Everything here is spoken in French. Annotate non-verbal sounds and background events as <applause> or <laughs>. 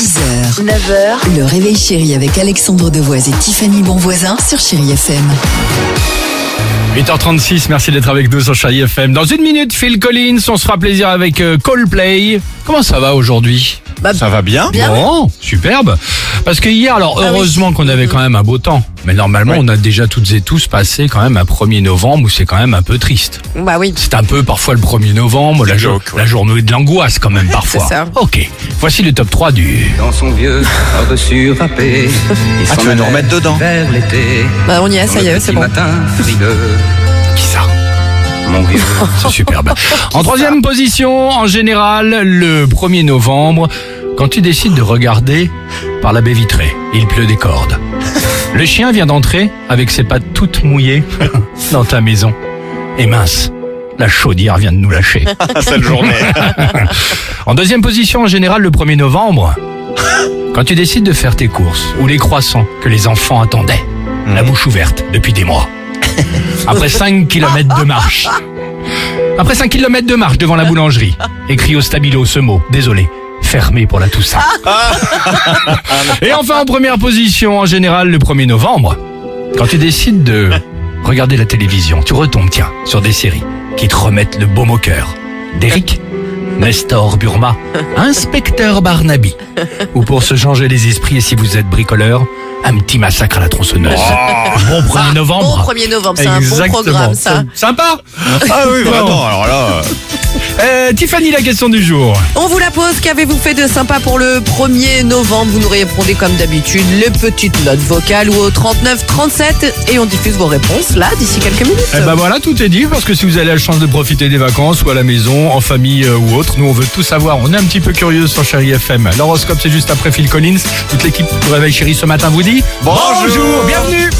6h, 9h, le réveil chéri avec Alexandre Devoise et Tiffany Bonvoisin sur Chéri FM. 8h36, merci d'être avec nous sur Chérie FM. Dans une minute, Phil Collins, on se fera plaisir avec euh, Coldplay. Comment ça va aujourd'hui? Ça va bien Bon, superbe. Parce que hier, alors heureusement qu'on avait quand même un beau temps. Mais normalement, on a déjà toutes et tous passé quand même un 1er novembre où c'est quand même un peu triste. Bah oui. C'est un peu parfois le 1er novembre, la, jo- joke, ouais. la journée de l'angoisse quand même <laughs> parfois. C'est ça. Ok, voici le top 3 du... dans son vieux par-dessus râpé. <laughs> Il Ah, tu veux nous remettre dedans Vers l'été. Bah, on y est, ça y est, c'est bon. matin frileux, mon vieux. C'est superbe. En troisième position, en général, le 1er novembre, quand tu décides de regarder par la baie vitrée, il pleut des cordes. Le chien vient d'entrer avec ses pattes toutes mouillées <laughs> dans ta maison. Et mince, la chaudière vient de nous lâcher. <laughs> Cette journée. <laughs> En deuxième position, en général, le 1er novembre, quand tu décides de faire tes courses ou les croissants que les enfants attendaient, la bouche ouverte depuis des mois. Après 5 km de marche. Après 5 km de marche devant la boulangerie, écrit au stabilo ce mot, désolé, fermé pour la Toussaint. <laughs> Et enfin en première position, en général le 1er novembre, quand tu décides de regarder la télévision, tu retombes, tiens, sur des séries qui te remettent le baume au cœur. D'Eric, Nestor Burma, Inspecteur Barnaby. Ou pour se changer les esprits et si vous êtes bricoleur, un petit massacre à la tronçonneuse. Bon 1er novembre. Bon 1er novembre, c'est un bon Exactement. programme ça. Sympa Ah oui, vraiment. Alors là, Euh, Tiffany, la question du jour. On vous la pose, qu'avez-vous fait de sympa pour le 1er novembre? Vous nous répondez comme d'habitude les petites notes vocales ou au 39 37 et on diffuse vos réponses là d'ici quelques minutes. Eh ben voilà, tout est dit, parce que si vous avez la chance de profiter des vacances ou à la maison, en famille euh, ou autre, nous on veut tout savoir. On est un petit peu curieux sur Chéri FM. L'horoscope c'est juste après Phil Collins. Toute l'équipe du Réveil Chéri ce matin vous dit Bonjour. bienvenue 6h,